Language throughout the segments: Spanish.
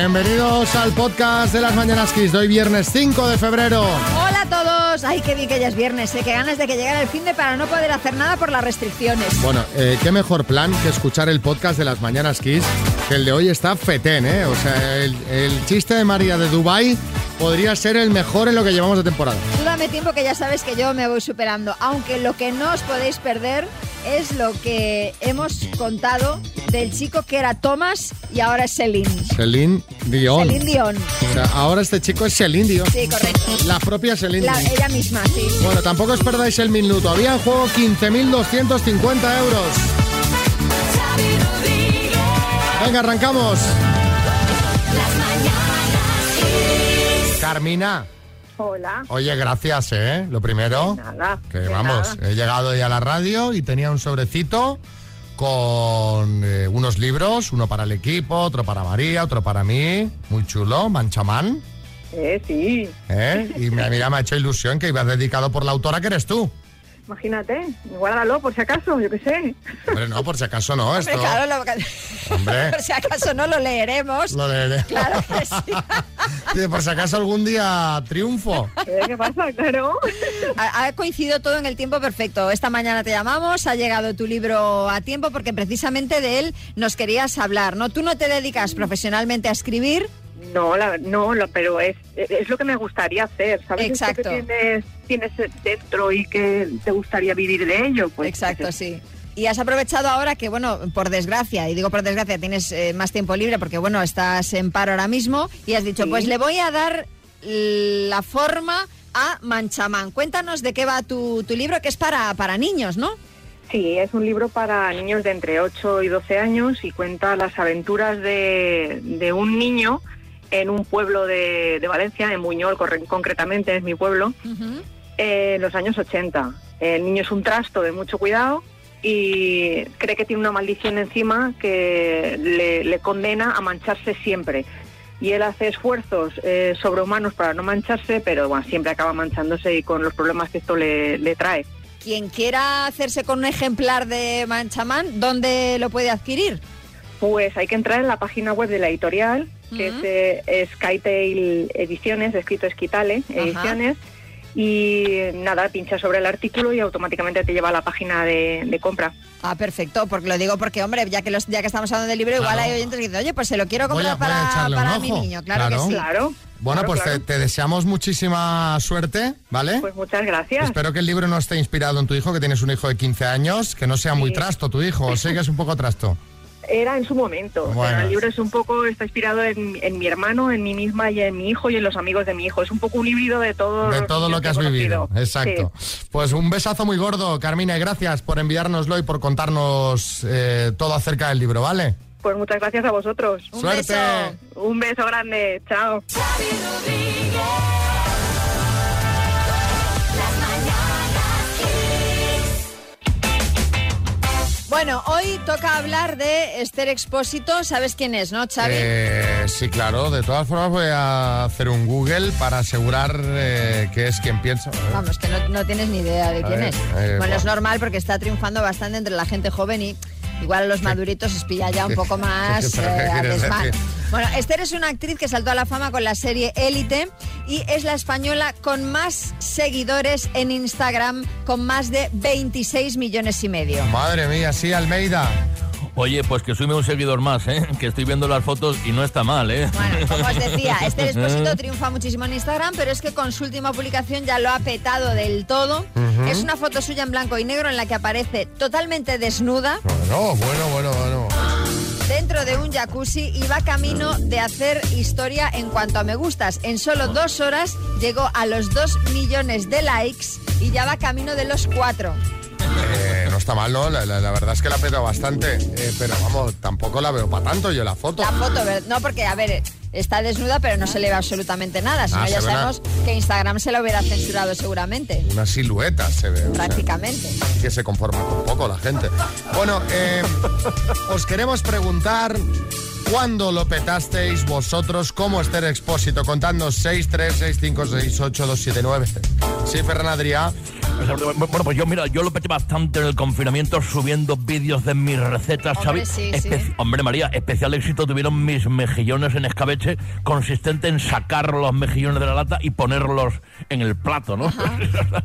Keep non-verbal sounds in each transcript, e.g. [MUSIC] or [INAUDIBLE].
Bienvenidos al podcast de las Mañanas Kiss de hoy viernes 5 de febrero. Hola a todos. Ay, qué bien que ya es viernes, ¿eh? Qué ganas de que llegara el fin de para no poder hacer nada por las restricciones. Bueno, eh, qué mejor plan que escuchar el podcast de las Mañanas Kiss, que el de hoy está fetén, ¿eh? O sea, el, el chiste de María de Dubai podría ser el mejor en lo que llevamos de temporada. Tú dame tiempo que ya sabes que yo me voy superando, aunque lo que no os podéis perder es lo que hemos contado del chico que era Thomas y ahora es Celine. Celine Dion. Celine Dion. O sea, ahora este chico es Celine Dion. Sí, correcto. La propia Celine La- Dion. ella misma, sí. Bueno, tampoco os perdáis el minuto. Había en juego 15.250 euros. Venga, arrancamos. Carmina. Hola. Oye, gracias, ¿eh? Lo primero. Nada. Que de vamos, nada. he llegado ya a la radio y tenía un sobrecito con eh, unos libros, uno para el equipo, otro para María, otro para mí. Muy chulo, Manchamán. Eh, sí. ¿eh? Y me- mira, me ha hecho ilusión que ibas dedicado por la autora que eres tú. Imagínate. Guárdalo por si acaso, yo qué sé. Hombre, no, por si acaso no, esto. Hombre, claro, lo- Hombre. por si acaso no lo leeremos. Lo leeré. Claro que sí. [LAUGHS] Por si acaso algún día triunfo. [LAUGHS] Eh, ¿Qué pasa? Claro. [LAUGHS] Ha, ha coincidido todo en el tiempo perfecto. Esta mañana te llamamos, ha llegado tu libro a tiempo porque precisamente de él nos querías hablar, ¿no? Tú no te dedicas profesionalmente a escribir, No, la- no, lo- pero es, es lo que me gustaría hacer. ¿Sabes? Esto Exacto. que tienes, tienes dentro y que te gustaría vivir de ello. Pues, Exacto, sí. Y has aprovechado ahora que, bueno, por desgracia, y digo por desgracia, tienes eh, más tiempo libre porque, bueno, estás en paro ahora mismo y has dicho, Sí. pues le voy a dar la forma a Manchamán. Cuéntanos de qué va tu, tu libro, que es para, para niños, ¿no? Sí, es un libro para niños de entre 8 y 12 años y cuenta las aventuras de, de un niño en un pueblo de, de Valencia, en Buñol corre- concretamente, es mi pueblo, eh, en los años 80. El niño es un trasto de mucho cuidado y cree que tiene una maldición encima que le, le condena a mancharse siempre. Y él hace esfuerzos eh, sobrehumanos para no mancharse, pero bueno, siempre acaba manchándose y con los problemas que esto le, le trae. Quien quiera hacerse con un ejemplar de Manchamán, ¿dónde lo puede adquirir? Pues hay que entrar en la página web de la editorial, que es eh, Skytail Ediciones, escrito Esquitale Ajá. Ediciones, y nada, pincha sobre el artículo y automáticamente te lleva a la página de, de compra. Ah, perfecto, porque lo digo porque, hombre, ya que los, ya que estamos hablando del libro, igual hay oyentes que dicen, oye, pues se lo quiero Voy a- comprar voy a para, mi niño, claro, Claro. que sí. Claro. Bueno, claro, pues claro. Te, te deseamos muchísima suerte, ¿vale? Pues muchas gracias. Espero que el libro no esté inspirado en tu hijo, que tienes un hijo de 15 años, que no sea muy trasto tu hijo, o sé que es un poco trasto. Era en su momento. Bueno. el libro es un poco, está inspirado en, en mi hermano, en mí misma y en mi hijo y en los amigos de mi hijo. Es un poco un híbrido de todo, De todo lo que has vivido. Exacto. Pues un besazo muy gordo, Carmina, y gracias por enviárnoslo y por contarnos eh, todo acerca del libro, ¿vale? Pues muchas gracias a vosotros. Un Suerte. beso. Un beso grande. Chao. Bueno, hoy toca hablar de Esther Expósito. ¿Sabes quién es, no, Xavi? Eh, sí, claro. De todas formas voy a hacer un Google para asegurar eh, que es quien pienso. Vamos, que no, no tienes ni idea de A quién ver, es. eh, bueno, es normal porque está triunfando bastante entre la gente joven y igual a los maduritos os pilla ya un poco [LAUGHS] más ¿Pero qué eh, [LAUGHS] a desmán. [LAUGHS] Bueno, Esther es una actriz que saltó a la fama con la serie Élite y es la española con más seguidores en Instagram, con más de 26 millones y medio. Madre mía, sí, Almeida. Oye, pues que sume un seguidor más, ¿eh? Que estoy viendo las fotos y no está mal, ¿eh? Bueno, como os decía, [LAUGHS] Esther Expósito triunfa muchísimo en Instagram, pero es que con su última publicación ya lo ha petado del todo. Es una foto suya en blanco y negro en la que aparece totalmente desnuda Bueno, bueno, bueno, bueno. dentro de un jacuzzi y va camino de hacer historia en cuanto a me gustas. En solo dos horas llegó a los dos millones de likes y ya va camino de los cuatro. Está mal, ¿no? La, la- la verdad es que la ha petado bastante. eh, pero vamos, tampoco la veo para tanto yo la foto. La foto, ¿ver- no, porque a ver, está desnuda pero no se le ve absolutamente nada. Si Ah, no, ya una- sabemos que Instagram se lo hubiera censurado seguramente. Una silueta se ve. o sea, Prácticamente. que se conforma con poco la gente. Bueno, eh, os queremos preguntar cuándo lo petasteis vosotros como Esther Expósito, contando 636568279. Sí, Ferran Adrià. Bueno, pues yo, mira, yo lo peté bastante en el confinamiento subiendo vídeos de mis recetas, Hombre, ¿sabes? sí, sí. Hombre, María, especial éxito tuvieron mis mejillones en escabeche, consistente en sacar los mejillones de la lata y ponerlos en el plato, ¿no? [LAUGHS]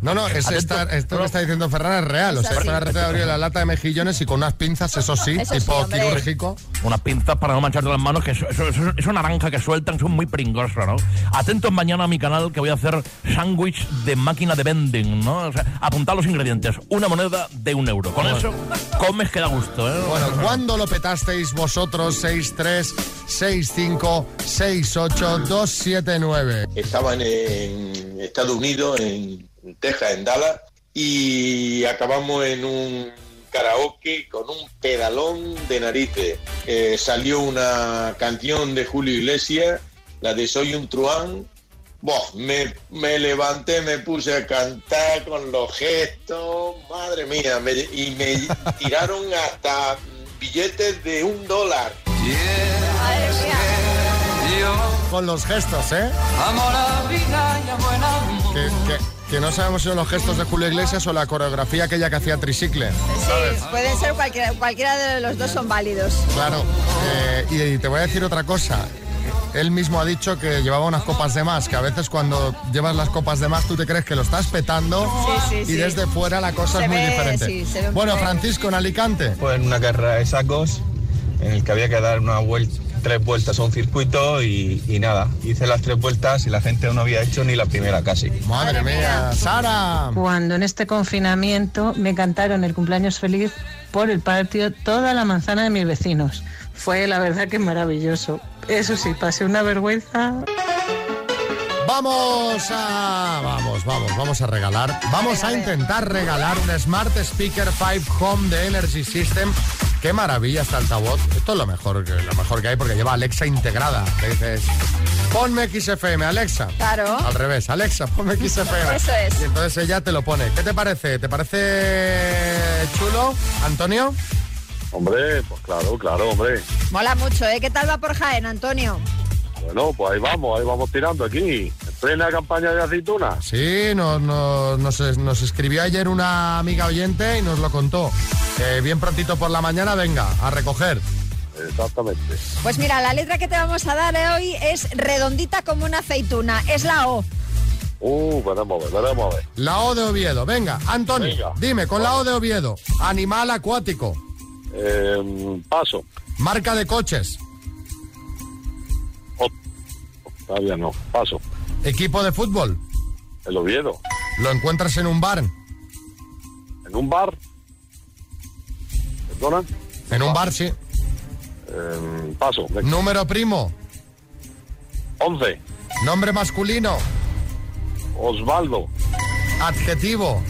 No, no, es esta- esto que está diciendo Ferran es real. O sea, es sí. una receta de abrir la lata de mejillones y con unas pinzas, eso sí, Eso sí, tipo hombre. quirúrgico. Unas pinzas para no mancharte las manos, que eso, eso- eso- eso naranja que sueltan son muy pringosas, ¿no? Atentos mañana a mi canal que voy a hacer sándwich de máquina de vending, ¿no? O sea, apuntad los ingredientes. Una moneda de un euro. Con eso comes que da gusto, ¿eh? Bueno, [LAUGHS] ¿cuándo lo petasteis vosotros? 63 65 68 279. estaban en Estados Unidos, en Texas, en Dallas, y acabamos en un karaoke con un pedalón de narices. Eh, salió una canción de Julio Iglesias, la de Soy un truán. Buah, me, me levanté, me puse a cantar con los gestos, madre mía, me- y me [LAUGHS] tiraron hasta billetes de un dólar. Madre mía. Con los gestos, ¿eh? Que, que- que no sabemos si son los gestos de Julio Iglesias o la coreografía aquella que hacía Tricicle. Sí, pueden ser cualquiera, cualquiera de los dos son válidos. Claro. eh, y, y te voy a decir otra cosa. Él mismo ha dicho que llevaba unas copas de más, que a veces cuando llevas las copas de más tú te crees que lo estás petando Sí, sí, y sí. desde fuera la cosa Se es muy ve, diferente. bueno, Francisco, en Alicante. Fue en una carrera de sacos en el que había que dar una vuelta, tres vueltas a un circuito y, y nada, hice las tres vueltas y la gente no había hecho ni la primera casi. Madre mía. Sara. Cuando en este confinamiento me cantaron el cumpleaños feliz por el patio toda la manzana de mis vecinos. Fue la verdad que maravilloso. Eso sí, pasé una vergüenza. Vamos a. Vamos, vamos, vamos a regalar. Vamos A intentar regalar un Smart Speaker 5 Home de Energy System. Qué maravilla este altavoz. Esto es lo mejor, que- lo mejor que hay porque lleva Alexa integrada. Le dices, ponme XFM, Alexa. Claro. Al revés, Alexa, ponme XFM. [LAUGHS] Eso es. Y entonces ella te lo pone. ¿Qué te parece? ¿Te parece chulo, Antonio? Hombre, pues claro, claro, hombre. Mola mucho, ¿eh? ¿Qué tal va por Jaén, Antonio? Bueno, pues ahí vamos, ahí vamos tirando aquí. En plena campaña de aceitunas. Sí, nos, nos, nos, es- nos escribió ayer una amiga oyente y nos lo contó. Bien prontito por la mañana, venga, a recoger. Exactamente. Pues mira, la letra que te vamos a dar hoy es redondita como una aceituna. Es la O. Uh, veremos a ver, veremos a ver. La O de Oviedo, venga, Antonio, Venga. dime, con la O de Oviedo, animal acuático, Eh, paso. marca de coches, Oh, todavía no. Paso. Equipo de fútbol, El Oviedo. lo encuentras en un bar, En un bar. ¿Perdona? en un bar, sí, Eh, paso. Número primo, 11. nombre masculino, Osvaldo. adjetivo,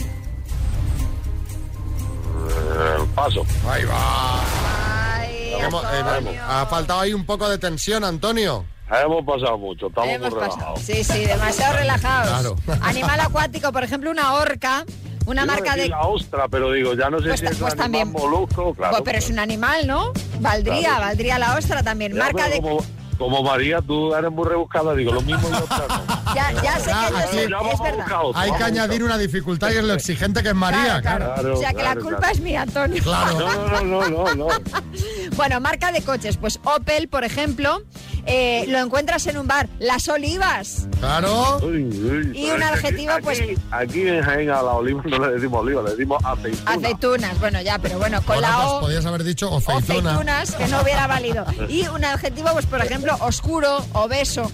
Eh, paso. ahí va. Ay, Hemos- eh, ha faltado ahí un poco de tensión, Antonio. Hemos pasado mucho, estamos Hemos muy relajados. Sí, sí, demasiado relajados. Claro. [LAUGHS] Animal acuático, por ejemplo, una orca, una marca de... la ostra, pero digo, ya no sé Pues si es pues un animal también. molusco, claro. Pues, pero es un animal, ¿no? Valdría, Claro. valdría la ostra también. Ya, marca de... Como, como María, tú eres muy rebuscada, digo, lo mismo y otra no. [LAUGHS] Ya, ya sé que yo aquí- sé, Ya es verdad. Hay que añadir una dificultad y es lo exigente que es María, claro. Claro, o sea que la culpa claro. es mía, Antonio. Claro. No, no, no, no, no. [LAUGHS] Bueno, marca de coches, pues Opel, por ejemplo, eh, lo encuentras en un bar. Las Olivas. Claro. Uy, uy, Y un adjetivo, aquí, pues- Aquí en Jaén a la oliva no le decimos oliva, le decimos aceituna. Aceitunas, bueno, ya, pero bueno, con Bueno, la pues O. podías haber dicho aceituna. aceitunas, que no hubiera valido. Y un adjetivo, pues por ejemplo, oscuro, obeso.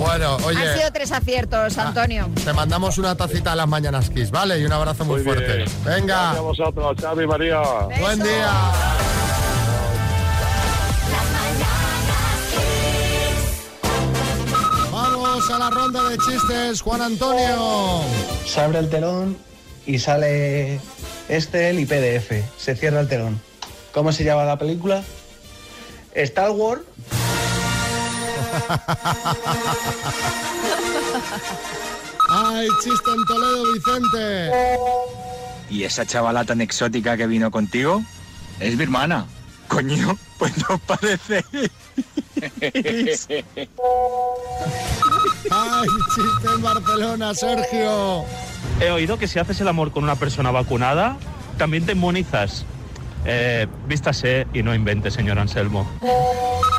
Bueno, oye. Han sido tres aciertos, Antonio. Te mandamos una tacita a las mañanas Kiss, ¿vale? Y un abrazo muy, Muy fuerte. bien. Venga, Gracias a vosotros, Xavi, María. buen día. Ronda de chistes, Juan Antonio. Se abre el telón y sale Estel y PDF. Se cierra el telón. ¿Cómo se llama la película? Star Wars. Ay, chiste en Toledo, Vicente. ¿Y esa chavala tan exótica que vino contigo? Es mi hermana. Coño, pues no parece. [LAUGHS] Ay, chiste en Barcelona, Sergio. He oído que si haces el amor con una persona vacunada, también te inmunizas. Eh, vístase y no invente, señor Anselmo.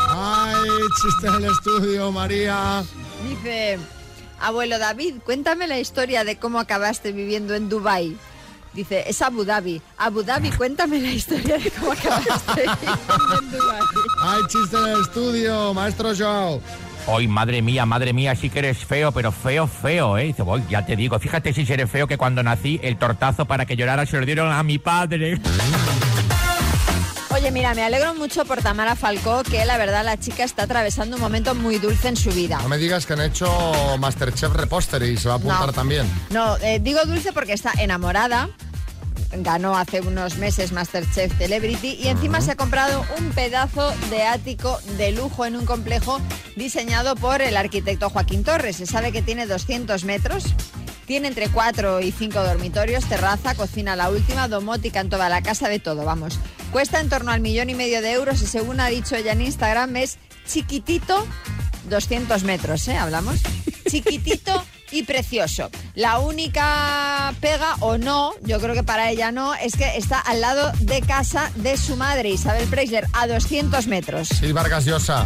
Ay, chiste en el estudio, María. Dice, abuelo David, cuéntame la historia de cómo acabaste viviendo en Dubai. Dice, es Abu Dhabi. Abu Dhabi, cuéntame la historia de cómo acabaste [LAUGHS] viviendo en Dubai. Ay, chiste en el estudio, maestro Joao. Hoy, madre mía, madre mía, sí que eres feo, pero feo, feo, ¿eh? Dice, voy, ya te digo, fíjate si eres feo que cuando nací el tortazo para que llorara se lo dieron a mi padre. Oye, mira, me alegro mucho por Tamara Falcó, que la verdad la chica está atravesando un momento muy dulce en su vida. No me digas que han hecho Masterchef Reposter y se va a apuntar No. también. No, eh, digo dulce porque está enamorada. Ganó hace unos meses Masterchef Celebrity y encima se ha comprado un pedazo de ático de lujo en un complejo diseñado por el arquitecto Joaquín Torres. Se sabe que tiene 200 metros, tiene entre 4 y 5 dormitorios, terraza, cocina la última, domótica en toda la casa, de todo, vamos. Cuesta en torno al millón y medio de euros y según ha dicho ella en Instagram es chiquitito 200 metros, ¿eh? Hablamos. Chiquitito y precioso. La única pega o no, yo creo que para ella no, es que está al lado de casa de su madre, Isabel Preisler, a 200 metros. Sí, Vargas Llosa.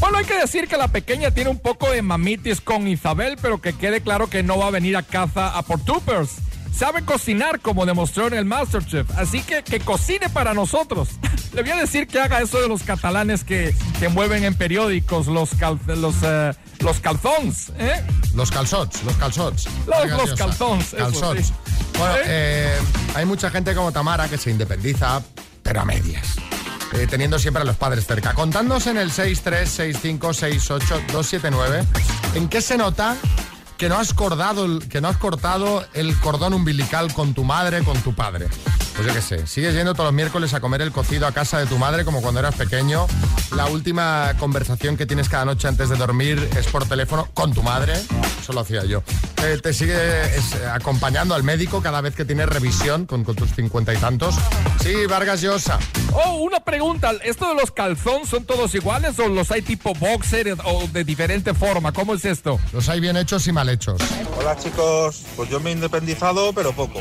Bueno, hay que decir que la pequeña tiene un poco de mamitis con Isabel, pero que quede claro que no va a venir a casa a Portupers. Sabe cocinar como demostró en el Masterchef, así que que cocine para nosotros. [LAUGHS] Le voy a decir que haga eso de los catalanes que, que mueven en periódicos los, cal- los, eh, los calzons, ¿eh? Los calzots, los calzots. Los- los calzones, eso, Calzots. sí. Bueno, ¿Eh? eh, hay mucha gente como Tamara que se independiza, pero a medias. Eh, teniendo siempre a los padres cerca. Contándose en el 636568279, ¿en qué se nota que no has cortado el, que no has cortado el cordón umbilical con tu madre, con tu padre? Pues yo qué sé, sigues yendo todos los miércoles a comer el cocido a casa de tu madre como cuando eras pequeño. La última conversación que tienes cada noche antes de dormir es por teléfono con tu madre. Eso lo hacía yo. Eh, te sigue es, eh, acompañando al médico cada vez que tienes revisión con, con tus cincuenta y tantos. Sí, Vargas Llosa. Oh, una pregunta. ¿Esto de los calzones son todos iguales o los hay tipo boxer o de diferente forma? ¿Cómo es esto? Los hay bien hechos y mal hechos. Hola chicos, pues yo me he independizado, pero poco.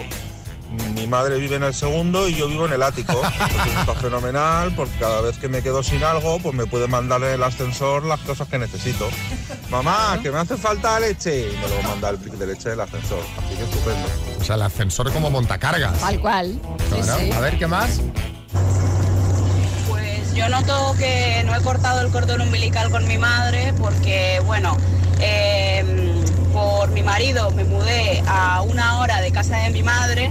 Mi madre vive en el segundo y yo vivo en el ático. [LAUGHS] Entonces está fenomenal porque cada vez que me quedo sin algo, pues me puede mandar en el ascensor las cosas que necesito. Mamá, que me hace falta leche. Y me lo manda el brick de leche del ascensor. Así que estupendo. O sea, el ascensor como montacargas. Tal cual. Sí, Claro. sí. A ver, ¿qué más? Yo noto que no he cortado el cordón umbilical con mi madre porque, bueno, eh, por mi marido me mudé a una hora de casa de mi madre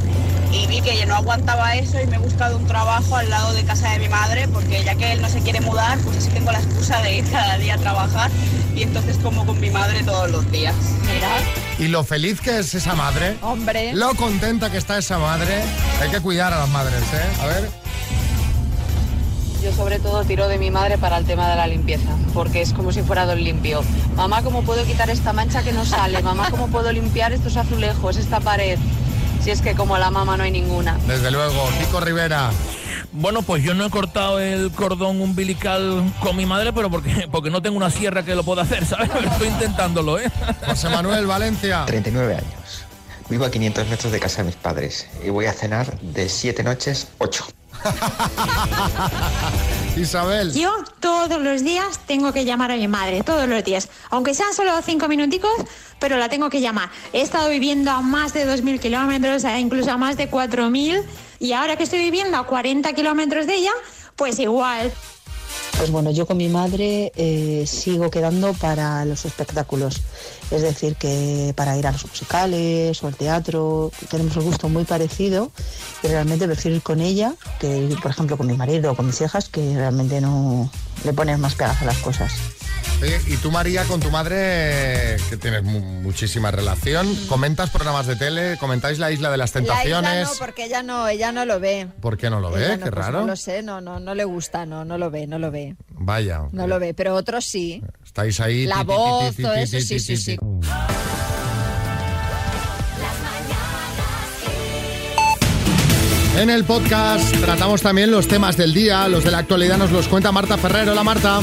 y vi que no aguantaba eso y me he buscado un trabajo al lado de casa de mi madre porque ya que él no se quiere mudar, pues así tengo la excusa de ir cada día a trabajar y entonces como con mi madre todos los días. Mira, Y lo feliz que es esa madre. hombre. Lo contenta que está esa madre. Hay que cuidar a las madres, ¿eh? A ver. Yo sobre todo tiro de mi madre para el tema de la limpieza, porque es como si fuera don limpio. Mamá, ¿cómo puedo quitar esta mancha que no sale? Mamá, ¿cómo puedo limpiar estos azulejos, esta pared? Si es que como la mamá no hay ninguna. Desde luego, Kiko Rivera. Bueno, pues yo no he cortado el cordón umbilical con mi madre, pero porque, porque no tengo una sierra que lo pueda hacer, ¿sabes? Pero [LAUGHS] Estoy intentándolo, ¿eh? José Manuel Valencia. 39 años. Vivo a 500 metros de casa de mis padres y voy a cenar de 7 noches, 8. [LAUGHS] Isabel. Yo todos los días tengo que llamar a mi madre, todos los días. Aunque sean solo cinco minuticos, pero la tengo que llamar. He estado viviendo a más de 2.000 kilómetros, incluso a más de 4.000. Y ahora que estoy viviendo a 40 kilómetros de ella, pues igual. Pues bueno, yo con mi madre eh, sigo quedando para los espectáculos. Es decir, que para ir a los musicales o al teatro tenemos un gusto muy parecido y realmente prefiero ir con ella que ir, por ejemplo, con mi marido o con mis hijas, que realmente no le ponen más pegas a las cosas. Oye, y tú, María, con tu madre, que tienes mu- muchísima relación, ¿comentas programas de tele? ¿Comentáis la Isla de las La isla Tentaciones? no, porque ella no, ella no lo ve. ¿Por qué no lo Ella ve? no, Qué pues raro. No lo sé, no, no, no le gusta, no, no lo ve, no lo ve, Vaya. no lo ve, pero otros sí. Estáis ahí. La voz, todo eso, sí, sí, sí. En el podcast tratamos también los temas del día, los de la actualidad nos los cuenta Marta Ferrero. Hola Marta.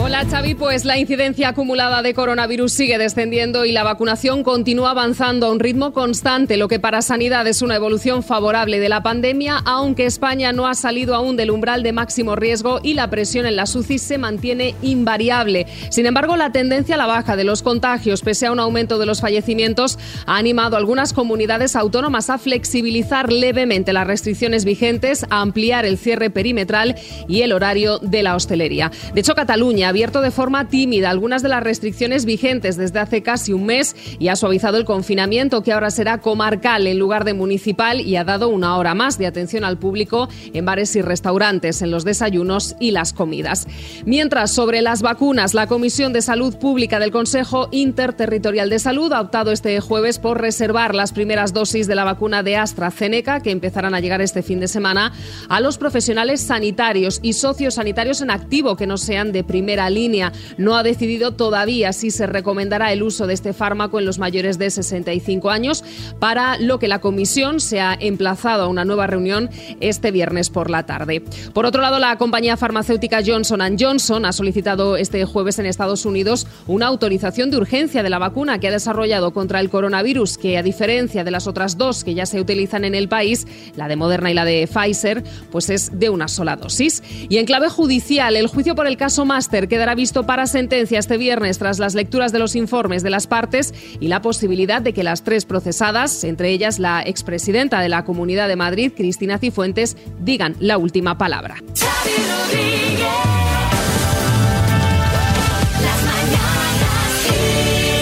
Hola Xavi, pues la incidencia acumulada de coronavirus sigue descendiendo y la vacunación continúa avanzando a un ritmo constante, lo que para Sanidad es una evolución favorable de la pandemia, aunque España no ha salido aún del umbral de máximo riesgo y la presión en las UCI se mantiene invariable. Sin embargo, la tendencia a la baja de los contagios, pese a un aumento de los fallecimientos, ha animado a algunas comunidades autónomas a flexibilizar levemente las restricciones vigentes, a ampliar el cierre perimetral y el horario de la hostelería. De hecho, Cataluña abierto de forma tímida algunas de las restricciones vigentes desde hace casi un mes y ha suavizado el confinamiento que ahora será comarcal en lugar de municipal y ha dado una hora más de atención al público en bares y restaurantes, en los desayunos y las comidas. Mientras, sobre las vacunas, la Comisión de Salud Pública del Consejo Interterritorial de Salud ha optado este jueves por reservar las primeras dosis de la vacuna de AstraZeneca, que empezarán a llegar este fin de semana, a los profesionales sanitarios y sociosanitarios en activo que no sean de primera línea. No ha decidido todavía si se recomendará el uso de este fármaco en los mayores de 65 años, para lo que la comisión se ha emplazado a una nueva reunión este viernes por la tarde. Por otro lado, la compañía farmacéutica Johnson Johnson ha solicitado este jueves en Estados Unidos una autorización de urgencia de la vacuna que ha desarrollado contra el coronavirus, que a diferencia de las otras dos que ya se utilizan en el país, la de Moderna y la de Pfizer, pues es de una sola dosis. Y en clave judicial, el juicio por el caso Master quedará visto para sentencia este viernes tras las lecturas de los informes de las partes y la posibilidad de que las tres procesadas, entre ellas la expresidenta de la Comunidad de Madrid, Cristina Cifuentes, digan la última palabra.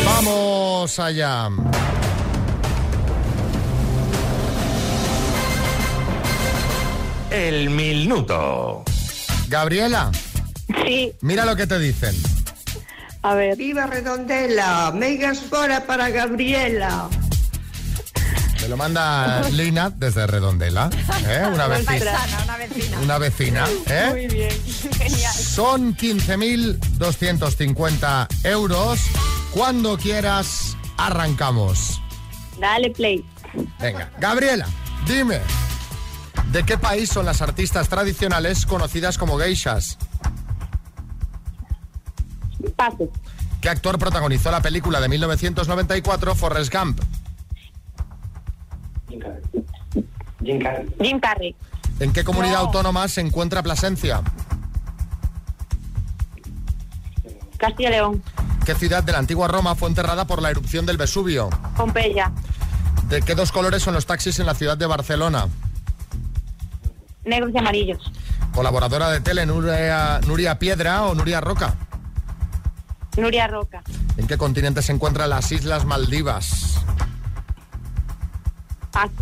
Vamos allá. El minuto. Gabriela. Sí. Mira lo que te dicen. A ver. Viva Redondela, megas fora para Gabriela. Te lo manda Lina desde Redondela. ¿eh? Una vecina. una vecina. Una vecina. ¿eh? Muy bien, genial. Son 15.250 euros. Cuando quieras, arrancamos. Dale play. Venga, Gabriela, dime. ¿De qué país son las artistas tradicionales conocidas como geishas? Paso. ¿Qué actor protagonizó la película de 1994 Forrest Gump? Jim Carrey. ¿En qué comunidad No. autónoma se encuentra Plasencia? Castilla y León. ¿Qué ciudad de la antigua Roma fue enterrada por la erupción del Vesubio? Pompeya. ¿De qué dos colores son los taxis en la ciudad de Barcelona? Negros y amarillos. ¿Colaboradora de tele Nuria, Nuria Piedra o Nuria Roca? Nuria Roca. ¿En qué continente se encuentran las Islas Maldivas? Paso.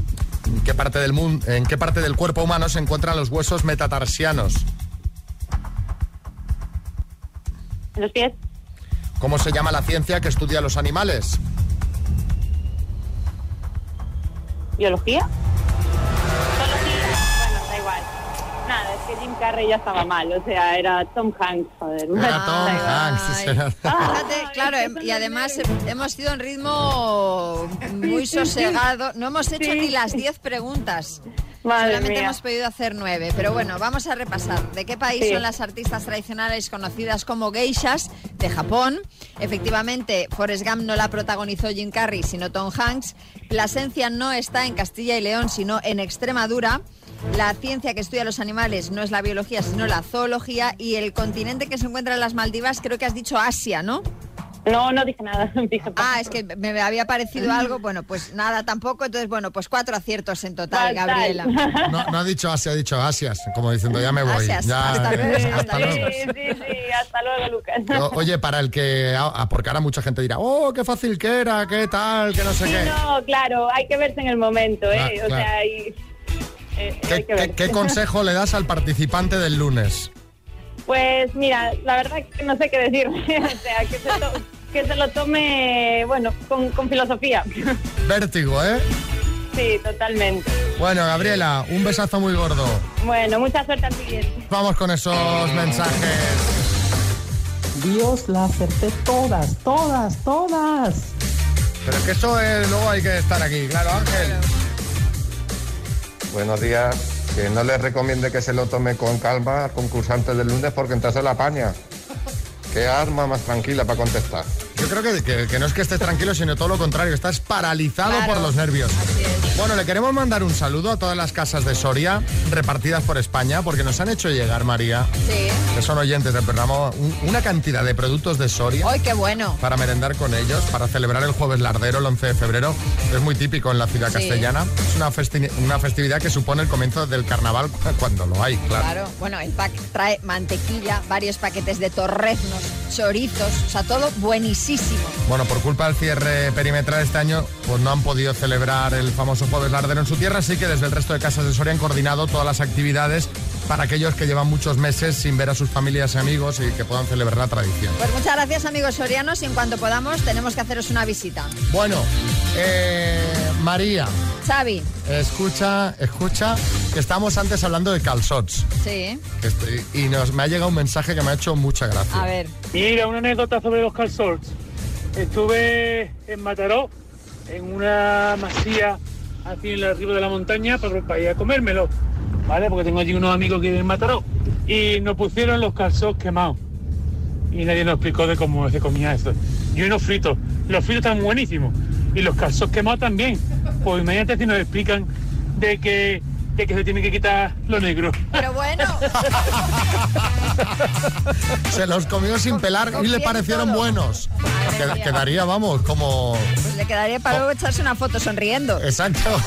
¿En qué parte del mundo, en qué parte del cuerpo humano se encuentran los huesos metatarsianos? En los pies. ¿Cómo se llama la ciencia que estudia los animales? ¿Biología? Biología. Que Jim Carrey ya estaba mal. O sea, era Tom Hanks, joder. Era Tom Hanks. Ay. Fíjate, claro, em- y además hem- hemos ido en ritmo muy sosegado. No hemos hecho Sí. ni las 10 preguntas. Madre Solamente mía. hemos podido hacer nueve. Pero bueno, vamos a repasar. ¿De qué país Sí. son las artistas tradicionales conocidas como geishas? De Japón. Efectivamente, Forrest Gump no la protagonizó Jim Carrey, sino Tom Hanks. Plasencia no está en Castilla y León, sino en Extremadura. La ciencia que estudia los animales no es la biología, sino la zoología. Y el continente que se encuentra en las Maldivas, creo que has dicho Asia, ¿no? No, no dije nada. [LAUGHS] Dije Ah, es que me había parecido algo. Bueno, pues nada tampoco. Entonces, bueno, pues cuatro aciertos en total. Gabriela. [LAUGHS] No, no ha dicho Asia, ha dicho Asias, como diciendo ya me voy. Asias, Ya, hasta luego, hasta hasta luego. Sí, sí, sí. Hasta luego, Lucas. Oye, para el que. ah, porque ahora mucha gente dirá, oh, qué fácil que era, qué tal, que no sé Sí, qué. no, claro, hay que verse en el momento, ¿eh? Claro, o claro. sea, hay, eh, ¿Qué, hay que qué- verse. qué consejo le das al participante del lunes? Pues mira, la verdad que no sé qué decir. [LAUGHS] o sea, que se, to- que se lo tome, bueno, con, con filosofía. [LAUGHS] Vértigo, ¿eh? sí, totalmente. Bueno, Gabriela, un besazo muy gordo. Bueno, mucha suerte al siguiente. Vamos con esos mensajes. Dios, la acerté todas, todas, todas. Pero es que eso es, luego hay que estar aquí, claro, Ángel. Buenos días. Que no les recomiende que se lo tome con calma al concursante del lunes porque entonces la paña. Qué arma más tranquila para contestar. Creo que, que- que no es que estés tranquilo, sino todo lo contrario, estás paralizado por los nervios. Bueno, le queremos mandar un saludo a todas las casas de Soria repartidas por España, porque nos han hecho llegar, María, Sí. que son oyentes del programa, un- una cantidad de productos de Soria ¡Ay, qué bueno! para merendar con ellos, para celebrar el jueves lardero, el 11 de febrero. Es muy típico en la ciudad Sí. castellana. Es una, festi- una festividad que supone el comienzo del carnaval cu- [LAUGHS] cuando lo hay, claro. Claro, bueno, el pack trae mantequilla, varios paquetes de torreznos, chorizos, o sea, todo buenísimo. Bueno, por culpa del cierre perimetral este año, pues no han podido celebrar el famoso jueves lardero en su tierra, así que desde el resto de casas de Soria han coordinado todas las actividades para aquellos que llevan muchos meses sin ver a sus familias y amigos y que puedan celebrar la tradición. Pues muchas gracias, amigos sorianos, y en cuanto podamos tenemos que haceros una visita. Bueno, eh, María, Xavi, escucha, escucha, que estamos antes hablando de calzots. sí, estoy- y nos, me ha llegado un mensaje que me ha hecho mucha gracia. a ver. Mira, una anécdota sobre los calzots. Estuve en Mataró, en una masía así en la arriba de la montaña para, ir a comérmelo, ¿vale? Porque tengo allí unos amigos que viven en Mataró. Y nos pusieron los calzots quemados. Y nadie nos explicó de cómo se comía eso. Y unos fritos. Los fritos están buenísimos. Y los calzots quemados también. Pues imagínate si nos explican de que, que se tiene que quitar lo negro. Pero bueno, Se los comió sin pelar y le parecieron buenos. Qued- quedaría, vamos, como... pues le quedaría para luego echarse una foto sonriendo. Exacto. [LAUGHS]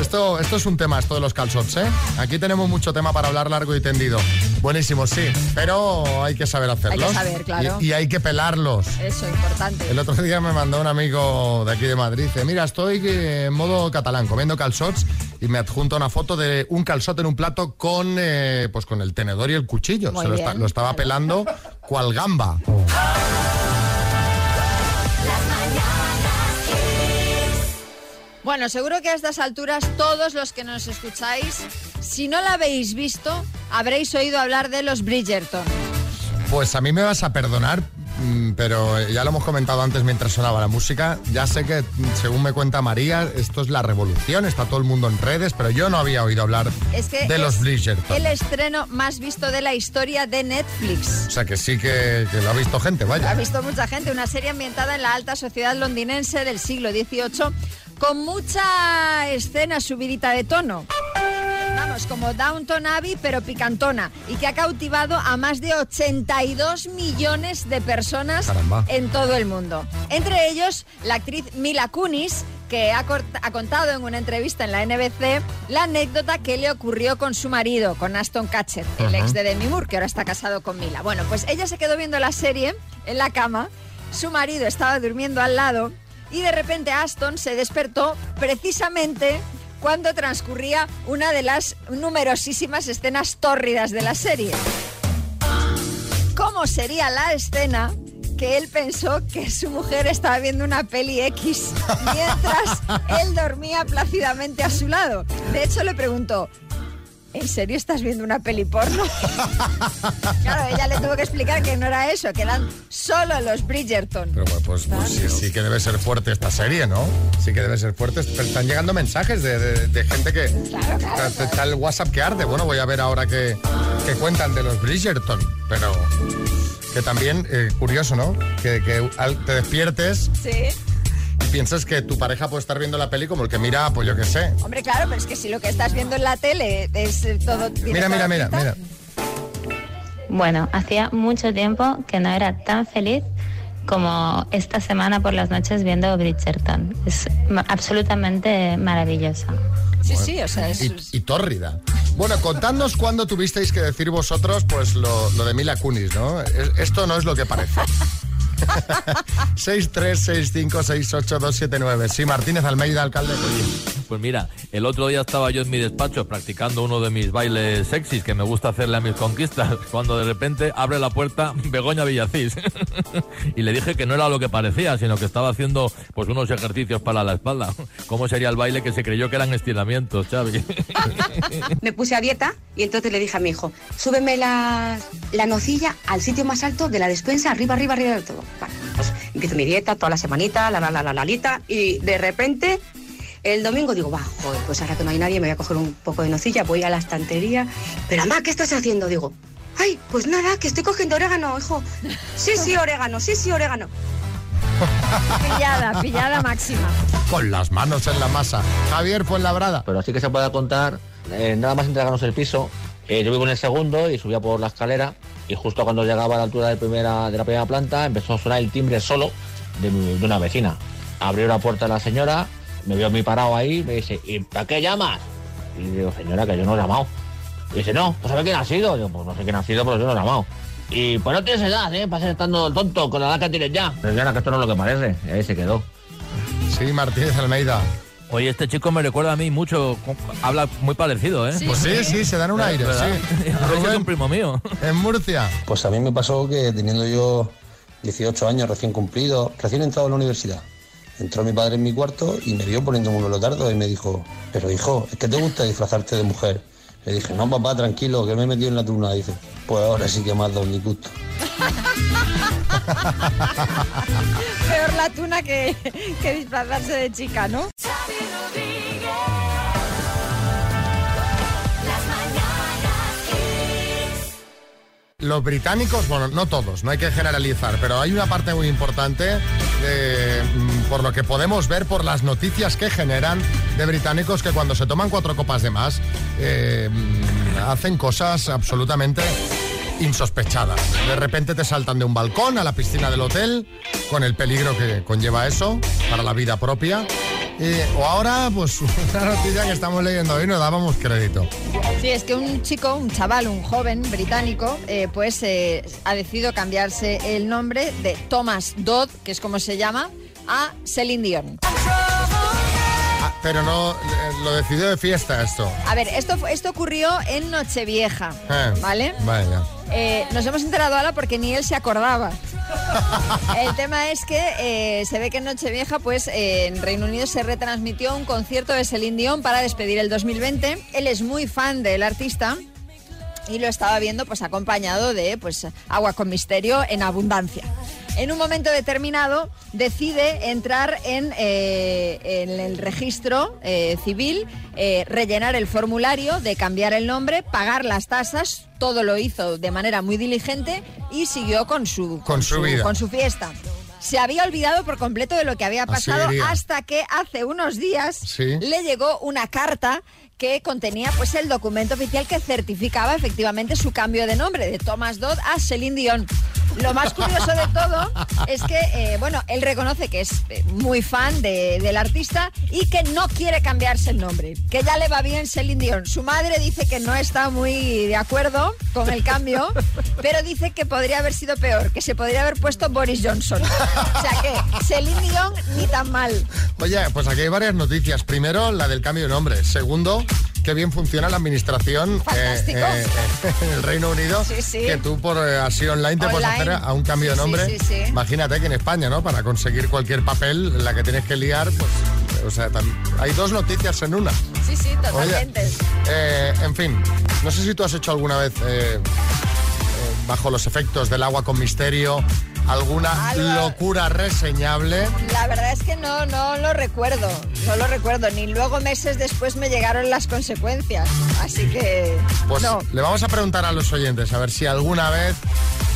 Esto, esto es un tema, esto de los calzots, ¿eh? Aquí tenemos mucho tema para hablar largo y tendido. Buenísimo, sí, pero hay que saber hacerlos. saber, claro. Y, y hay que pelarlos. Eso, importante. El otro día me mandó un amigo de aquí de Madrid, dice, mira, estoy eh, en modo catalán comiendo calzots y me adjunta una foto de un calzot en un plato con, eh, pues con el tenedor y el cuchillo. Muy Se lo, bien, esta- lo estaba pelando cual gamba. Bueno, seguro que a estas alturas todos los que nos escucháis, si no la habéis visto, habréis oído hablar de los Bridgerton. Pues a mí me vas a perdonar, pero ya lo hemos comentado antes mientras sonaba la música. Ya sé que, mm, según me cuenta María, esto es la revolución, está todo el mundo en redes, pero yo no había oído hablar Es que de es los Bridgerton. el estreno más visto de la historia de Netflix. O sea que sí que, que lo ha visto gente, Lo ha vaya. visto mucha gente, una serie ambientada en la alta sociedad londinense del siglo XVIII, con mucha escena subidita de tono. Como Downton Abbey, pero picantona, y que ha cautivado a más de 82 millones de personas Caramba. en todo el mundo. Entre ellos, la actriz Mila Kunis, que ha, contado en una entrevista en la NBC la anécdota que le ocurrió con su marido, con Aston Catcher, el ex de Demi Moore, que ahora está casado con Mila. Bueno, pues ella se quedó viendo la serie en la cama, su marido estaba durmiendo al lado y de repente Aston se despertó precisamente cuando transcurría una de las numerosísimas escenas tórridas de la serie. ¿Cómo sería la escena que él pensó que su mujer estaba viendo una peli X mientras él dormía plácidamente a su lado? De hecho, le preguntó, ¿en serio estás viendo una peli porno? [LAUGHS] claro, ella le tuvo que explicar que no era eso, que eran solo los Bridgerton. Pero bueno, pues, pues sí, sí que debe ser fuerte esta serie, ¿no? Sí que debe ser fuerte. Pero están llegando mensajes de, de- de gente que... Está, está el WhatsApp que arde. Bueno, voy a ver ahora qué qué cuentan de los Bridgerton. Pero que también, eh, curioso, ¿no? Que, que al- te despiertes Sí. Y piensas que tu pareja puede estar viendo la peli como el que mira, pues yo qué sé. Hombre, claro, pero es que si lo que estás viendo en la tele es eh, todo... Mira, mira, mira, mira. Bueno, hacía mucho tiempo que no era tan feliz como esta semana por las noches viendo Bridgerton. Es absolutamente maravillosa. Sí, sí, o sea, es... Y, y tórrida. Bueno, contadnos cuándo tuvisteis que decir vosotros pues lo, lo de Mila Kunis, ¿no? Es- Esto no es lo que parece. [LAUGHS] [LAUGHS] 636568279. Sí, Martínez Almeida, alcalde. Pues mira, el otro día estaba yo en mi despacho practicando uno de mis bailes sexys que me gusta hacerle a mis conquistas, [LAUGHS] cuando de repente abre la puerta [LAUGHS] Begoña Villacís. [LAUGHS] y le dije que no era lo que parecía, sino que estaba haciendo pues unos ejercicios para la espalda. ¿Cómo sería el baile que se creyó que eran estiramientos, Xavi? me puse a dieta y entonces le dije a mi hijo, súbeme la, la nocilla al sitio más alto de la despensa, arriba, arriba, arriba de todo. Vale, pues empiezo mi dieta toda la semanita, la, la, la, la, la, lita, y de repente el domingo digo, va, joder, pues ahora que no hay nadie me voy a coger un poco de nocilla, voy a la estantería, pero mamá, ¿qué estás haciendo? Digo, Ay, pues nada, que estoy cogiendo orégano, hijo. Sí, sí, orégano, sí, sí, orégano. Pillada, pillada máxima. Con las manos en la masa. Javier Fuenlabrada. Pero así que se puede contar, eh, nada más entregarnos el piso, eh, yo vivo en el segundo y subía por la escalera y justo cuando llegaba a la altura de, primera, de la primera planta empezó a sonar el timbre solo de, mi- de una vecina. Abrió la puerta la señora, me vio a mí parado ahí, me dice, ¿y para qué llamas? Y digo, señora, que yo no he llamado. Y dice, no, ¿pues sabe quién ha sido? Digo, pues no sé quién ha sido, pero yo no he llamado. Y pues no tienes edad, ¿eh? Para ser estando tonto con la edad que tienes ya. Señora, que esto no es lo que parece. Y ahí se quedó. Sí, Martínez Almeida. Oye, este chico me recuerda a mí mucho, habla muy parecido, ¿eh? Pues sí, sí, se dan un aire, ¿Verdad? sí. [LAUGHS] Rubén. un primo mío. En Murcia. Pues a mí me pasó que teniendo yo 18 años recién cumplidos, recién entrado a la universidad, entró mi padre en mi cuarto y me vio poniéndome un velotardo y me dijo, pero hijo, ¿es que te gusta disfrazarte de mujer? Le dije, no papá, tranquilo, que me he metido en la turna. Dice, pues ahora sí que has dado un disgusto. [LAUGHS] Peor la tuna que, que disfrazarse de chica, ¿no? Los británicos, bueno, no todos, no hay que generalizar, pero hay una parte muy importante de, mm, por lo que podemos ver por las noticias que generan de británicos que cuando se toman cuatro copas de más eh, hacen cosas absolutamente insospechadas. De repente te saltan de un balcón a la piscina del hotel con el peligro que conlleva eso para la vida propia. Y- o ahora, pues [LAUGHS] una noticia que estamos leyendo hoy no dábamos crédito. Sí, es que un chico, un chaval, un joven británico, eh, pues eh, ha decidido cambiarse el nombre de Thomas Dodd, que es como se llama, a Celine Dion. Ah, pero no, eh, lo decidió de fiesta esto. A ver, esto, esto ocurrió en Nochevieja, Eh, ¿vale? Vaya. Eh, nos hemos enterado ahora porque ni él se acordaba. [LAUGHS] El tema es que eh, se ve que en Nochevieja, pues eh, en Reino Unido se retransmitió un concierto de Celine Dion para despedir el 2020. Él es muy fan del artista y lo estaba viendo pues acompañado de pues agua con misterio en abundancia. En un momento determinado decide entrar en, eh, en el registro eh, civil, eh, rellenar el formulario de cambiar el nombre, pagar las tasas, todo lo hizo de manera muy diligente y siguió con su, Con su vida. con su fiesta. Se había olvidado por completo de lo que había pasado hasta que hace unos días Sí. le llegó una carta que contenía pues el documento oficial que certificaba efectivamente su cambio de nombre de Thomas Dodd a Celine Dion. Lo más curioso de todo es que, eh, bueno, él reconoce que es eh, muy fan de- del artista y que no quiere cambiarse el nombre, que ya le va bien Celine Dion. Su madre dice que no está muy de acuerdo con el cambio, pero dice que podría haber sido peor, que se podría haber puesto Boris Johnson. O sea que Celine Dion ni tan mal. Oye, pues aquí hay varias noticias. Primero, la del cambio de nombre. Segundo, qué bien funciona la administración eh, Fantástico. eh, [LAUGHS] en el Reino Unido. Sí, sí. Que tú por eh, así online te puedes Online. A un cambio de nombre. sí, sí. Imagínate que en España, ¿no? Para conseguir cualquier papel la que tienes que liar, pues, o sea, hay dos noticias en una. Sí, sí, totalmente. Eh, en fin, no sé si tú has hecho alguna vez, eh, eh, bajo los efectos del agua con misterio, alguna Algo- locura reseñable. La verdad es que no, no lo recuerdo, no lo recuerdo, ni luego meses después me llegaron las consecuencias, así que Pues no. le vamos a preguntar a los oyentes a ver si alguna vez,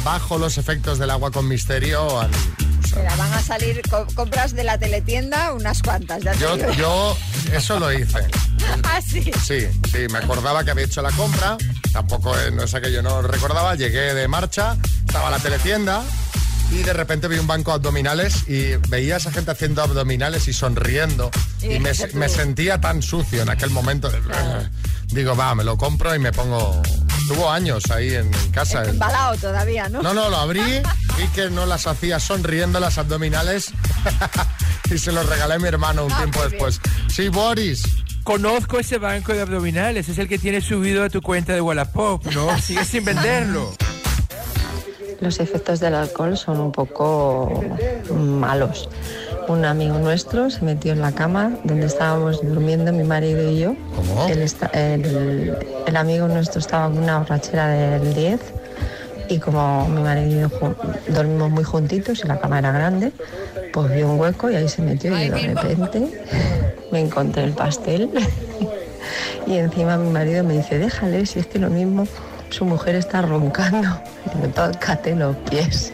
bajo los efectos del agua con misterio, han- Mira, van a salir co- compras de la teletienda unas cuantas. Ya yo, digo. yo eso lo hice. [LAUGHS] Ah, sí. Sí, sí, me acordaba que había hecho la compra, tampoco eh, no es aquello, no recordaba, llegué de marcha, estaba la teletienda y de repente vi un banco de abdominales y veía a esa gente haciendo abdominales y sonriendo Y y me, sentía tan sucio en aquel momento. Digo, va, me lo compro y me pongo... Tuvo años ahí en, casa. Embalado todavía, ¿no? No, no, lo abrí, [LAUGHS] vi que no las hacía sonriendo las abdominales [LAUGHS] y se los regalé a mi hermano un Ah, tiempo después. Sí, Boris. Conozco ese banco de abdominales, es el que tienes subido a tu cuenta de Wallapop, ¿no? [LAUGHS] Sigues sin venderlo. Los efectos del alcohol son un poco malos. Un amigo nuestro se metió en la cama donde estábamos durmiendo mi marido y yo. Está- el, el amigo nuestro estaba con una borrachera del 10 y como mi marido y yo dormimos muy juntitos y la cama era grande, pues vio un hueco y ahí se metió y de repente me encontré el pastel [LAUGHS] y encima mi marido me dice, déjale, si es que lo mismo su mujer está roncando. Tócate los pies.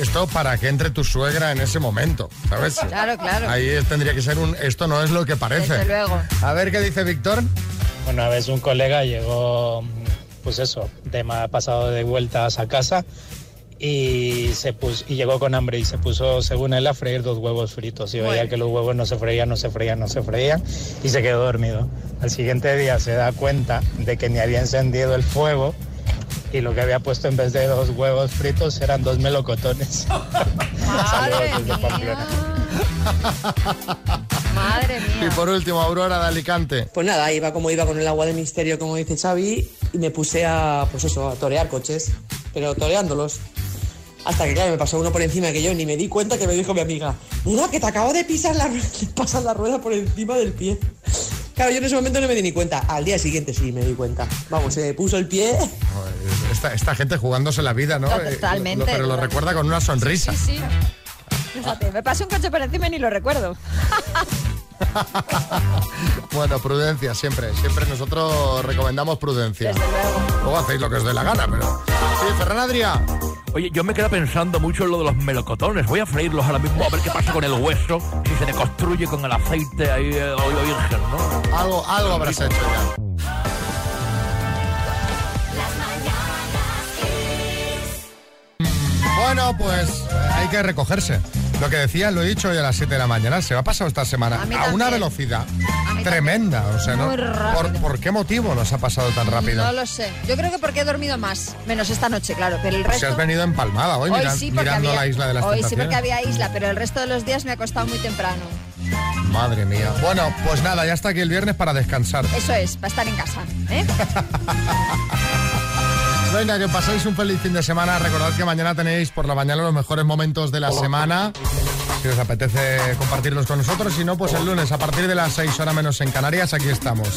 Esto para que entre tu suegra en ese momento, ¿sabes? Claro, claro. Ahí tendría que ser un esto no es lo que parece. Desde luego. A ver qué dice Víctor. Una vez un colega llegó, pues eso, de ma- pasado de vueltas a casa y se puso, y llegó con hambre y se puso, según él, a freír dos huevos fritos y veía que los huevos no se freían, no se freían, no se freían y se quedó dormido. Al siguiente día se da cuenta de que ni había encendido el fuego y lo que había puesto en vez de dos huevos fritos eran dos melocotones. [LAUGHS] Saludos desde Pamplona. Madre Y mía. por último, Aurora de Alicante. Pues nada, iba como iba con el agua de misterio, como dice Xavi, y me puse a, pues eso, a torear coches, pero toreándolos. Hasta que, claro, me pasó uno por encima que yo ni me di cuenta que me dijo mi amiga, mira, que te acabo de pisar la, [LAUGHS] pasar la rueda por encima del pie. Claro, yo en ese momento no me di ni cuenta. Al día siguiente sí me di cuenta. Vamos, se me puso el pie. Esta, esta gente jugándose la vida, ¿no? Eh, Totalmente. lo- pero lo recuerda con una sonrisa. Sí, sí. Fíjate, me pasó un coche por encima y ni lo recuerdo. [LAUGHS] [LAUGHS] Bueno, prudencia, siempre. Siempre nosotros recomendamos prudencia. Luego hacéis lo que os dé la gana, pero... Sí, Ferran Adrià. Oye, yo me quedo pensando mucho en lo de los melocotones. Voy a freírlos ahora mismo a ver qué pasa con el hueso, si se deconstruye con el aceite ahí, eh, virgen, ¿no? Algo, algo habrás hecho ya. Bueno, pues eh, hay que recogerse. Lo que decía, lo he dicho hoy a las 7 de la mañana, se va a pasar esta semana A una velocidad tremenda. O sea, ¿no? Muy rápido. ¿Por, por qué motivo nos ha pasado tan rápido? No lo sé. Yo creo que porque he dormido más. Menos esta noche, claro. Pero el Pues resto... si has venido empalmada hoy, Hoy sí, porque mirando había- la isla de las Hoy sí porque había isla, pero el resto de los días me ha costado muy temprano. Madre mía. Bueno, pues nada, ya está aquí el viernes para descansar. Eso es, para estar en casa. ¿eh? [LAUGHS] Venga, que paséis un feliz fin de semana. Recordad que mañana tenéis por la mañana los mejores momentos de la semana. Si os apetece compartirlos con nosotros, si no, pues el lunes a partir de las 6 horas menos en Canarias, aquí estamos.